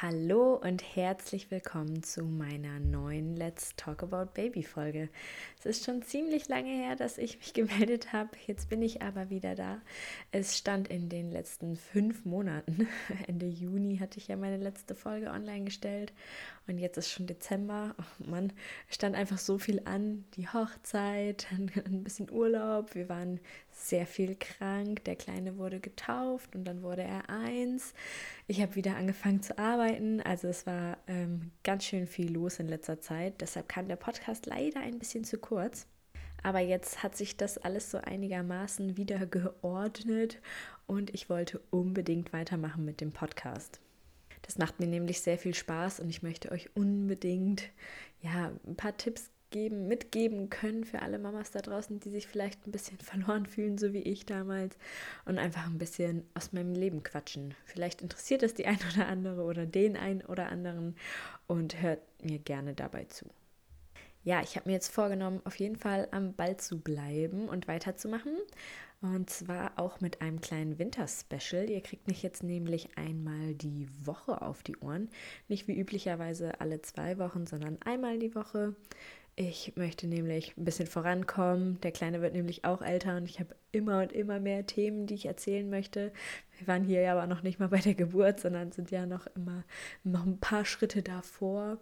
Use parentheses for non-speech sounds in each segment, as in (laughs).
Hallo und herzlich willkommen zu meiner neuen Let's Talk About Baby Folge. Es ist schon ziemlich lange her, dass ich mich (laughs) gemeldet habe. Jetzt bin ich aber wieder da. Es stand in den letzten fünf Monaten. (laughs) Ende Juni hatte ich ja meine letzte Folge online gestellt und jetzt ist schon Dezember. Oh Mann, stand einfach so viel an. Die Hochzeit, (laughs) ein bisschen Urlaub. Wir waren sehr viel krank. Der Kleine wurde getauft und dann wurde er eins. Ich habe wieder angefangen zu arbeiten. Also es war ähm, ganz schön viel los in letzter Zeit. Deshalb kam der Podcast leider ein bisschen zu kurz. Aber jetzt hat sich das alles so einigermaßen wieder geordnet und ich wollte unbedingt weitermachen mit dem Podcast. Das macht mir nämlich sehr viel Spaß und ich möchte euch unbedingt ja, ein paar Tipps geben, mitgeben können für alle Mamas da draußen, die sich vielleicht ein bisschen (laughs) verloren fühlen, so wie ich damals, und einfach ein bisschen aus meinem Leben quatschen. Vielleicht interessiert es die ein oder andere oder den einen oder anderen und hört mir gerne dabei zu. Ja, ich habe mir jetzt vorgenommen, auf jeden Fall am Ball zu bleiben und weiterzumachen. Und zwar auch mit einem kleinen Winter-Special. Ihr kriegt mich jetzt nämlich einmal die Woche auf die Ohren. Nicht wie üblicherweise alle zwei Wochen, sondern einmal die Woche. Ich möchte nämlich ein bisschen vorankommen. Der Kleine wird nämlich auch älter und ich habe immer und immer mehr Themen, die ich erzählen möchte. Wir waren hier ja aber noch nicht mal bei der Geburt, sondern sind ja noch immer noch ein paar Schritte davor.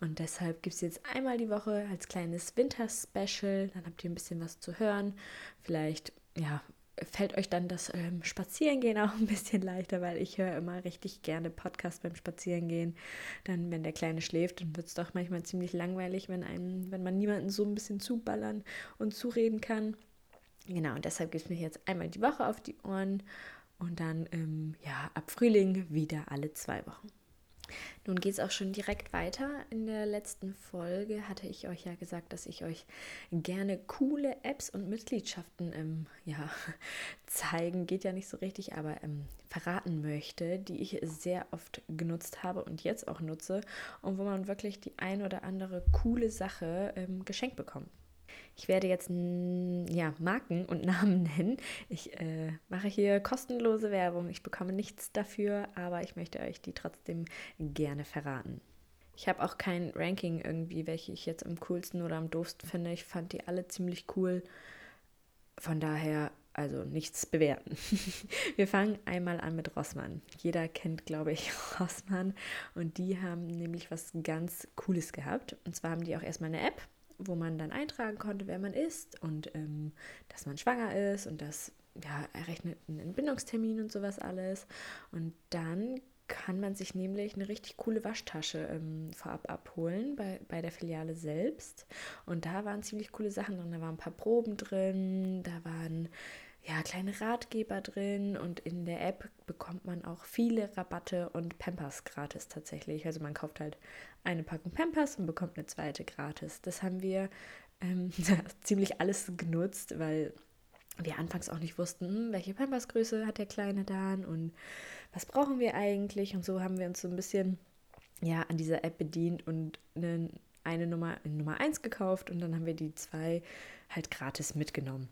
Und deshalb gibt es jetzt einmal die Woche als kleines Winter-Special. Dann habt ihr ein bisschen was zu hören. Vielleicht ja, fällt euch dann das ähm, Spazierengehen auch (laughs) ein bisschen leichter, weil ich höre immer richtig gerne Podcast beim Spazierengehen. Dann, wenn der Kleine schläft, dann wird es doch manchmal ziemlich langweilig, wenn, einem, wenn man niemanden so ein bisschen zuballern und zureden kann. Genau, und deshalb gibt es mir jetzt einmal die Woche auf die Ohren und dann ähm, ja, ab Frühling wieder alle zwei Wochen. Nun geht es auch schon direkt weiter. In der letzten Folge hatte ich euch ja gesagt, dass ich euch gerne coole Apps und Mitgliedschaften ähm, ja, (laughs) zeigen, geht ja nicht so richtig, aber ähm, verraten möchte, die ich sehr oft genutzt habe und jetzt auch nutze und wo man wirklich die ein oder andere coole Sache ähm, geschenkt bekommt. Ich werde jetzt ja, Marken und (laughs) Namen nennen. Ich äh, mache hier kostenlose Werbung. Ich bekomme nichts dafür, aber ich möchte euch die trotzdem gerne verraten. Ich habe auch kein Ranking irgendwie, welche ich jetzt am coolsten oder am doofsten finde. Ich fand die alle ziemlich cool. Von daher, also nichts bewerten. (laughs) Wir fangen einmal an mit Rossmann. Jeder kennt, glaube ich, (laughs) Rossmann. Und die haben nämlich was ganz Cooles gehabt. Und zwar haben die auch erstmal eine App wo man dann eintragen konnte, wer man ist und ähm, dass man schwanger ist und das ja, errechnet einen Entbindungstermin und sowas alles. Und dann kann man sich nämlich eine richtig coole Waschtasche ähm, vorab abholen bei, bei der Filiale selbst. Und da waren ziemlich coole Sachen drin. Da waren ein paar Proben drin, da waren ja, kleine Ratgeber drin und in der App bekommt man auch viele Rabatte und Pampers gratis tatsächlich. Also man kauft halt eine Packung Pampers und bekommt eine zweite gratis. Das haben wir ähm, (laughs) ziemlich alles genutzt, weil wir anfangs auch nicht wussten, hm, welche Pampers-Größe hat der Kleine dann und was brauchen wir eigentlich. Und so haben wir uns so ein bisschen ja, an dieser App bedient und eine, eine Nummer, Nummer 1 gekauft und dann haben wir die zwei halt gratis mitgenommen.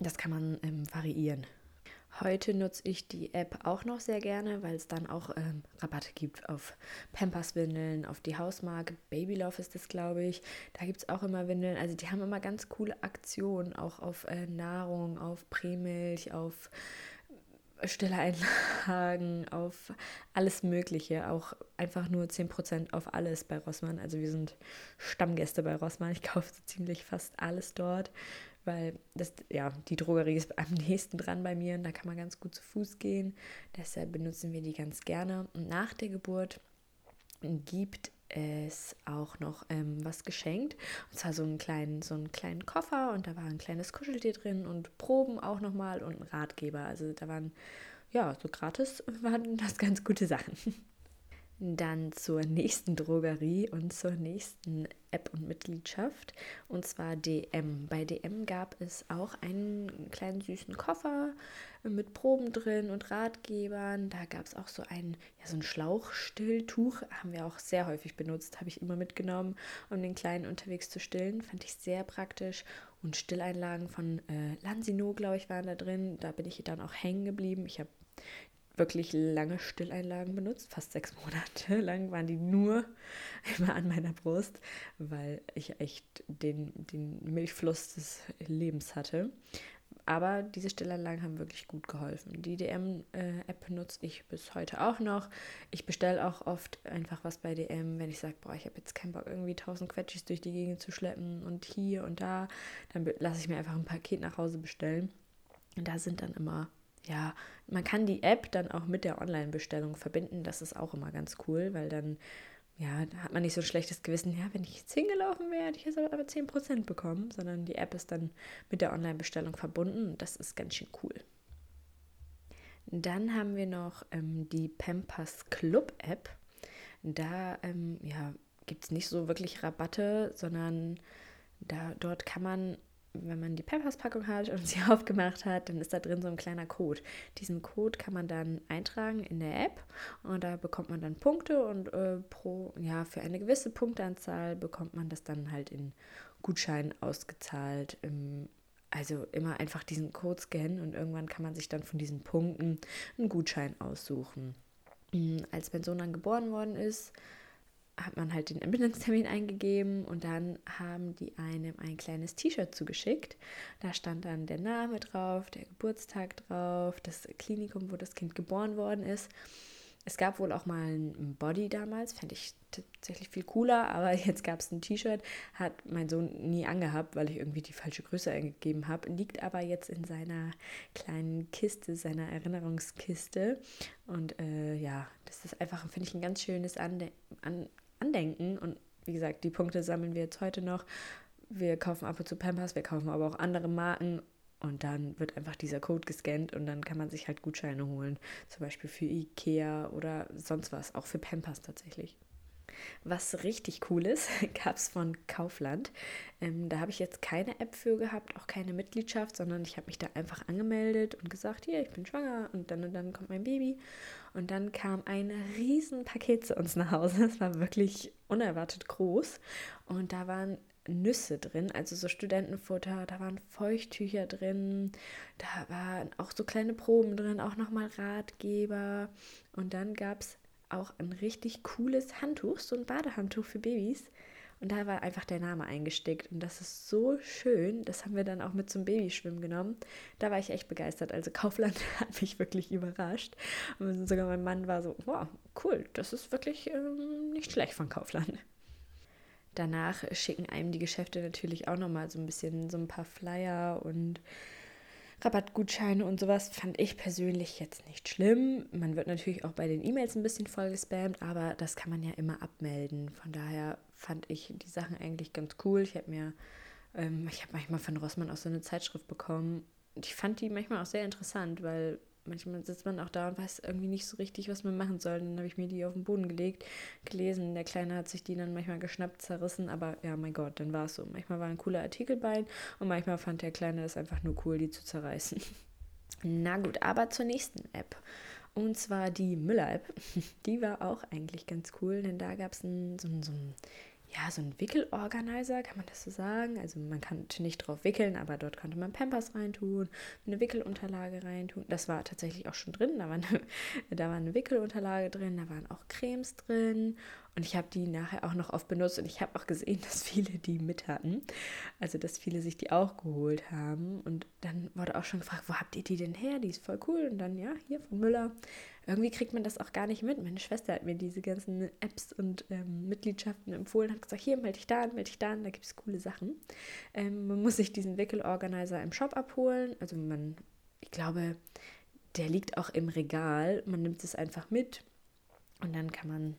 Das kann man ähm, variieren. Heute nutze ich die App auch noch sehr gerne, weil es dann auch ähm, Rabatte gibt auf Pampers-Windeln, auf die Hausmarke Babylove ist das, glaube ich. Da gibt es auch immer Windeln. Also die haben immer ganz coole Aktionen, auch auf äh, Nahrung, auf Prämilch, auf Stilleinlagen, auf alles Mögliche, auch einfach nur 10% auf alles bei Rossmann. Also wir sind Stammgäste bei Rossmann. Ich (laughs) kaufe so ziemlich fast alles dort weil das, ja, die Drogerie ist am nächsten dran bei mir und da kann man ganz gut zu Fuß gehen. Deshalb benutzen wir die ganz gerne. Und nach der Geburt gibt es auch noch ähm, was geschenkt. Und zwar so einen, kleinen, so einen kleinen Koffer und da war ein kleines Kuscheltier drin und Proben auch nochmal und ein Ratgeber. Also da waren, ja, so gratis (laughs) waren das ganz gute Sachen. Dann zur nächsten Drogerie und zur nächsten App und Mitgliedschaft und zwar DM. Bei DM gab es auch einen kleinen süßen Koffer mit Proben drin und Ratgebern. Da gab es auch so ein, ja, so ein Schlauchstilltuch, haben wir auch sehr häufig benutzt, habe ich immer mitgenommen, um den Kleinen unterwegs zu stillen. Fand ich sehr praktisch. Und Stilleinlagen von äh, Lansino, glaube ich, waren da drin. Da bin ich dann auch hängen geblieben. Ich habe wirklich lange Stilleinlagen benutzt, fast sechs Monate (laughs) lang waren die nur (laughs) immer an meiner Brust, weil ich echt den, den Milchfluss des Lebens hatte. Aber diese Stillanlagen haben wirklich gut geholfen. Die DM-App benutze ich bis heute auch noch. Ich bestelle auch oft einfach was bei DM, wenn ich sage, boah, ich habe jetzt keinen Bock, irgendwie tausend Quetschis durch die Gegend zu schleppen und hier und da. Dann lasse ich mir einfach ein Paket nach Hause bestellen. Und da sind dann immer ja, man kann die App dann auch mit der Online-Bestellung verbinden. Das ist auch immer ganz cool, weil dann ja, hat man nicht so ein schlechtes Gewissen, ja, wenn ich jetzt hingelaufen wäre, hätte ich jetzt aber 10% bekommen, sondern die App ist dann mit der Online-Bestellung verbunden und das ist ganz schön cool. Dann haben wir noch ähm, die Pampers Club App. Da ähm, ja, gibt es nicht so wirklich Rabatte, sondern da, dort kann man wenn man die Pampers-Packung hat und (laughs) sie aufgemacht hat, dann ist da drin so ein kleiner Code. Diesen Code kann man dann eintragen in der App und da bekommt man dann Punkte und äh, pro, ja, für eine gewisse Punkteanzahl bekommt man das dann halt in Gutscheinen ausgezahlt. Im, also immer einfach diesen Code scannen und irgendwann kann man sich dann von diesen Punkten einen Gutschein aussuchen. Hm, als mein Sohn dann geboren worden ist, hat man halt den Entbindungstermin eingegeben und dann haben die einem ein kleines T-Shirt zugeschickt. Da stand dann der Name drauf, der Geburtstag drauf, das Klinikum, wo das Kind geboren worden ist. Es gab wohl auch mal ein Body damals, fände ich tatsächlich viel cooler, aber (laughs) jetzt gab es ein T-Shirt, hat mein Sohn nie angehabt, weil ich irgendwie die falsche Größe eingegeben habe, liegt aber jetzt in seiner kleinen Kiste, seiner Erinnerungskiste. Und äh, ja, das ist einfach, finde ich, ein ganz schönes Ande an Andenken. Und wie gesagt, die Punkte sammeln wir jetzt heute noch. Wir kaufen ab und zu Pampers, wir kaufen aber auch andere Marken und dann wird einfach dieser Code gescannt und dann kann man sich halt Gutscheine holen. Zum Beispiel für Ikea oder sonst was, auch für Pampers tatsächlich. Was richtig cool ist, (laughs) gab es von Kaufland. Ähm, da habe ich jetzt keine App für gehabt, auch keine Mitgliedschaft, sondern ich habe mich da einfach angemeldet und gesagt, hier, ich bin schwanger und dann und dann kommt mein Baby. Und dann kam ein Riesenpaket zu uns nach Hause. (laughs) Es war wirklich unerwartet groß. Und da waren Nüsse drin, also so Studentenfutter, da waren Feuchttücher drin, da waren auch so kleine Proben drin, auch nochmal Ratgeber. Und dann gab es auch ein richtig cooles Handtuch, so ein Badehandtuch für Babys. Und da war einfach der Name eingesteckt. Und das ist so schön. Das haben wir dann auch mit zum Babyschwimmen genommen. Da war ich echt begeistert. Also Kaufland (laughs) hat mich wirklich überrascht. Und sogar mein Mann war so, wow, cool, das ist wirklich ähm, nicht schlecht von Kaufland. Danach schicken einem die Geschäfte natürlich auch nochmal so ein bisschen so ein paar Flyer und Rabattgutscheine und sowas fand ich persönlich jetzt nicht schlimm. Man wird natürlich auch bei den E-Mails ein bisschen voll gespammt, aber das kann man ja immer abmelden. Von daher fand ich die Sachen eigentlich ganz cool. Ich habe mir, ähm, ich habe manchmal von Rossmann auch so eine Zeitschrift bekommen. Ich fand die manchmal auch sehr interessant, weil manchmal sitzt man auch da und weiß irgendwie nicht so richtig, was man machen soll. Dann habe ich mir die auf den Boden gelegt, gelesen. Der Kleine hat sich die dann manchmal geschnappt, zerrissen, aber ja, mein Gott, dann war es so. Manchmal war ein cooler Artikel bei und manchmal fand der Kleine es einfach nur cool, die zu zerreißen. (laughs) Na gut, aber zur nächsten App. Und zwar die Müller-App. (laughs) Die war auch eigentlich ganz cool, denn da gab es so, so ein ja, so ein Wickelorganizer, kann man das so sagen? Also man konnte nicht drauf wickeln, aber dort konnte man Pampers reintun, eine Wickelunterlage reintun. Das war tatsächlich auch schon drin. Da war eine, (laughs) da war eine Wickelunterlage drin, da waren auch Cremes drin und ich habe die nachher auch noch oft benutzt und ich habe auch gesehen, (laughs) dass viele die mit hatten. Also, dass viele sich die auch geholt haben. Und dann wurde auch schon gefragt, wo habt ihr die denn her? Die ist voll cool. Und dann, ja, hier von Müller. Irgendwie kriegt man das auch gar nicht mit. Meine Schwester hat mir diese ganzen Apps und ähm, Mitgliedschaften empfohlen, hat gesagt, hier, melde dich da an, melde dich da an, da gibt es coole Sachen. Ähm, man muss sich diesen Wickelorganizer im Shop abholen. Also man, ich glaube, der liegt auch im Regal. Man nimmt es einfach mit und dann kann man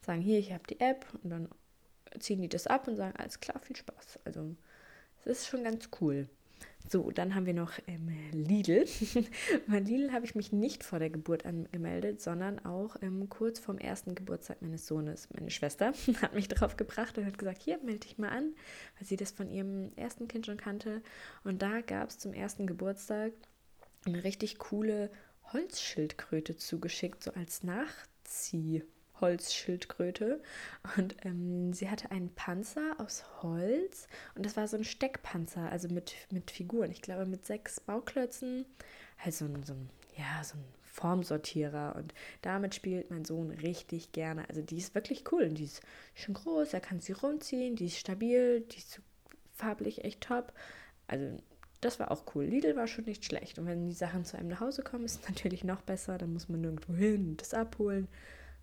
sagen, hier, ich habe die App und dann ziehen die das ab und sagen, alles klar, viel Spaß. Also es ist schon ganz cool. So, dann haben wir noch ähm, Lidl. (laughs) Bei Lidl habe ich mich nicht vor der Geburt angemeldet, sondern auch ähm, kurz vorm ersten Geburtstag meines Sohnes. Meine Schwester (laughs) hat mich drauf gebracht und hat gesagt, hier, melde dich mal an, weil sie das von ihrem ersten Kind schon kannte. Und da gab es zum ersten Geburtstag eine richtig coole Holzschildkröte zugeschickt, so als Nachzieh. Holzschildkröte. Und ähm, sie hatte einen Panzer aus Holz und das war so ein Steckpanzer, also mit, mit Figuren. Ich glaube mit sechs Bauklötzen. Halt so ein, so ein, ja, so ein Formsortierer und damit spielt mein Sohn richtig gerne. Also die ist wirklich cool und die ist schon groß, er kann sie rumziehen, die ist stabil, die ist farblich echt top. Also das war auch cool. Lidl war schon nicht schlecht. Und wenn die Sachen zu einem nach Hause kommen, ist es (laughs) natürlich noch besser. Dann muss man nirgendwo hin und das abholen,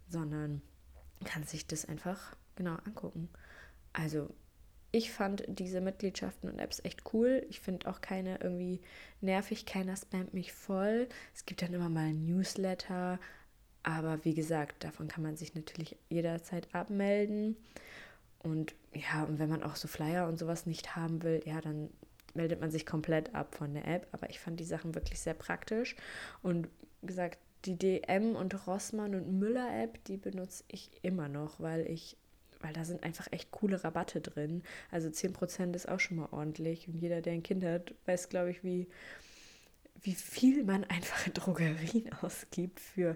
sondern kann sich das einfach genau angucken. Also ich fand diese Mitgliedschaften und Apps echt cool. Ich finde auch keine irgendwie nervig, keiner spammt mich voll. Es gibt dann immer mal ein Newsletter, aber wie gesagt, davon kann man sich natürlich jederzeit abmelden. Und ja, und wenn man auch so Flyer und sowas nicht haben will, ja, dann meldet man sich komplett ab von der App. Aber ich fand die Sachen wirklich sehr praktisch. Und gesagt, die DM und Rossmann und Müller App, die benutze ich immer noch, weil ich weil da sind einfach echt coole Rabatte drin. Also 10% ist auch schon mal ordentlich. Und jeder, der ein Kind hat, weiß, glaube ich, wie, wie viel man einfach in Drogerien (laughs) ausgibt für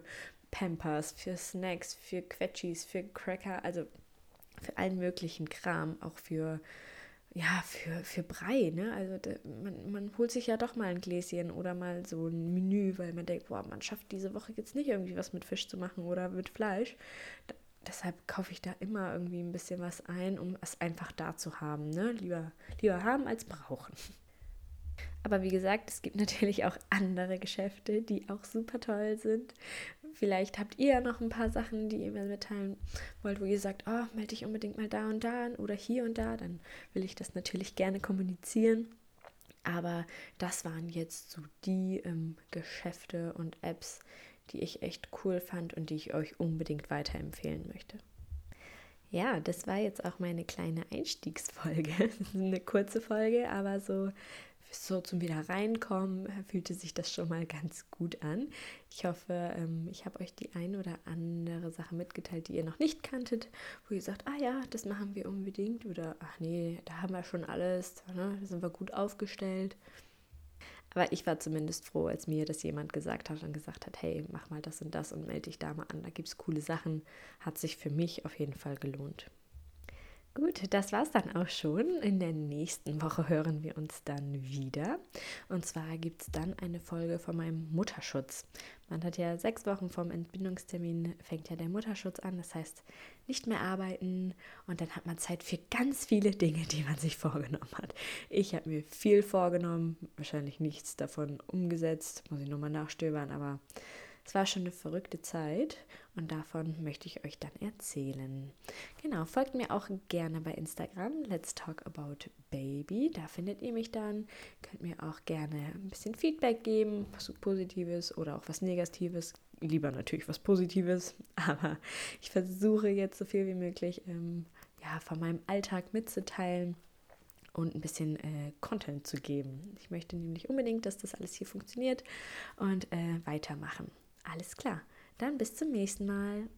Pampers, für Snacks, für Quetschis, für Cracker, also für allen möglichen Kram, auch für ja, für, für Brei, ne? Also de, man, man holt sich ja doch mal ein Gläschen oder mal so ein Menü, weil man denkt, boah, man schafft diese Woche jetzt nicht irgendwie was mit Fisch zu machen oder mit Fleisch deshalb kaufe ich da immer irgendwie ein bisschen was ein, um es einfach da zu haben. Ne? Lieber, lieber haben als brauchen. Aber wie gesagt, es gibt natürlich auch andere Geschäfte, die auch super toll sind. Vielleicht habt ihr ja noch ein paar Sachen, die ihr mir mitteilen wollt, wo ihr sagt, oh, melde dich unbedingt mal da und da an oder hier und da. Dann will ich das natürlich gerne kommunizieren. Aber das waren jetzt so die ähm, Geschäfte und Apps, die ich echt cool fand und die ich euch unbedingt weiterempfehlen möchte. Ja, das war jetzt auch meine kleine Einstiegsfolge. (laughs) Eine kurze Folge, aber so, so zum wieder reinkommen fühlte sich das schon mal ganz gut an. Ich hoffe, ähm, ich habe euch die ein oder andere Sache mitgeteilt, die ihr noch nicht kanntet, wo ihr sagt, ah ja, das machen wir unbedingt oder ach nee, da haben wir schon alles, ne? da sind wir gut aufgestellt. Aber ich war zumindest froh, als mir das jemand gesagt hat und gesagt hat, hey, mach mal das und das und melde dich da mal an, da gibt es coole Sachen. Hat sich für mich auf jeden Fall gelohnt. Gut, das war's dann auch schon. In der nächsten Woche hören wir uns dann wieder. Und zwar gibt es dann eine Folge von meinem Mutterschutz. Man hat ja sechs Wochen vom Entbindungstermin, fängt ja der Mutterschutz an. Das heißt, nicht mehr arbeiten und dann hat man Zeit für ganz viele Dinge, die man sich vorgenommen hat. Ich habe mir viel vorgenommen, wahrscheinlich nichts davon umgesetzt, muss ich nochmal nachstöbern, aber es war schon eine verrückte Zeit und davon möchte ich euch dann erzählen. Genau, folgt mir auch gerne bei Instagram, Let's Talk About Baby. Da findet ihr mich dann. Könnt mir auch gerne ein bisschen Feedback geben, was Positives oder auch was Negatives. Lieber natürlich was Positives, (laughs) aber ich versuche jetzt so viel wie möglich ähm, ja, von meinem Alltag mitzuteilen und ein bisschen äh, Content zu geben. Ich möchte nämlich unbedingt, dass das alles hier funktioniert und äh, weitermachen. Alles klar. Dann bis zum nächsten Mal.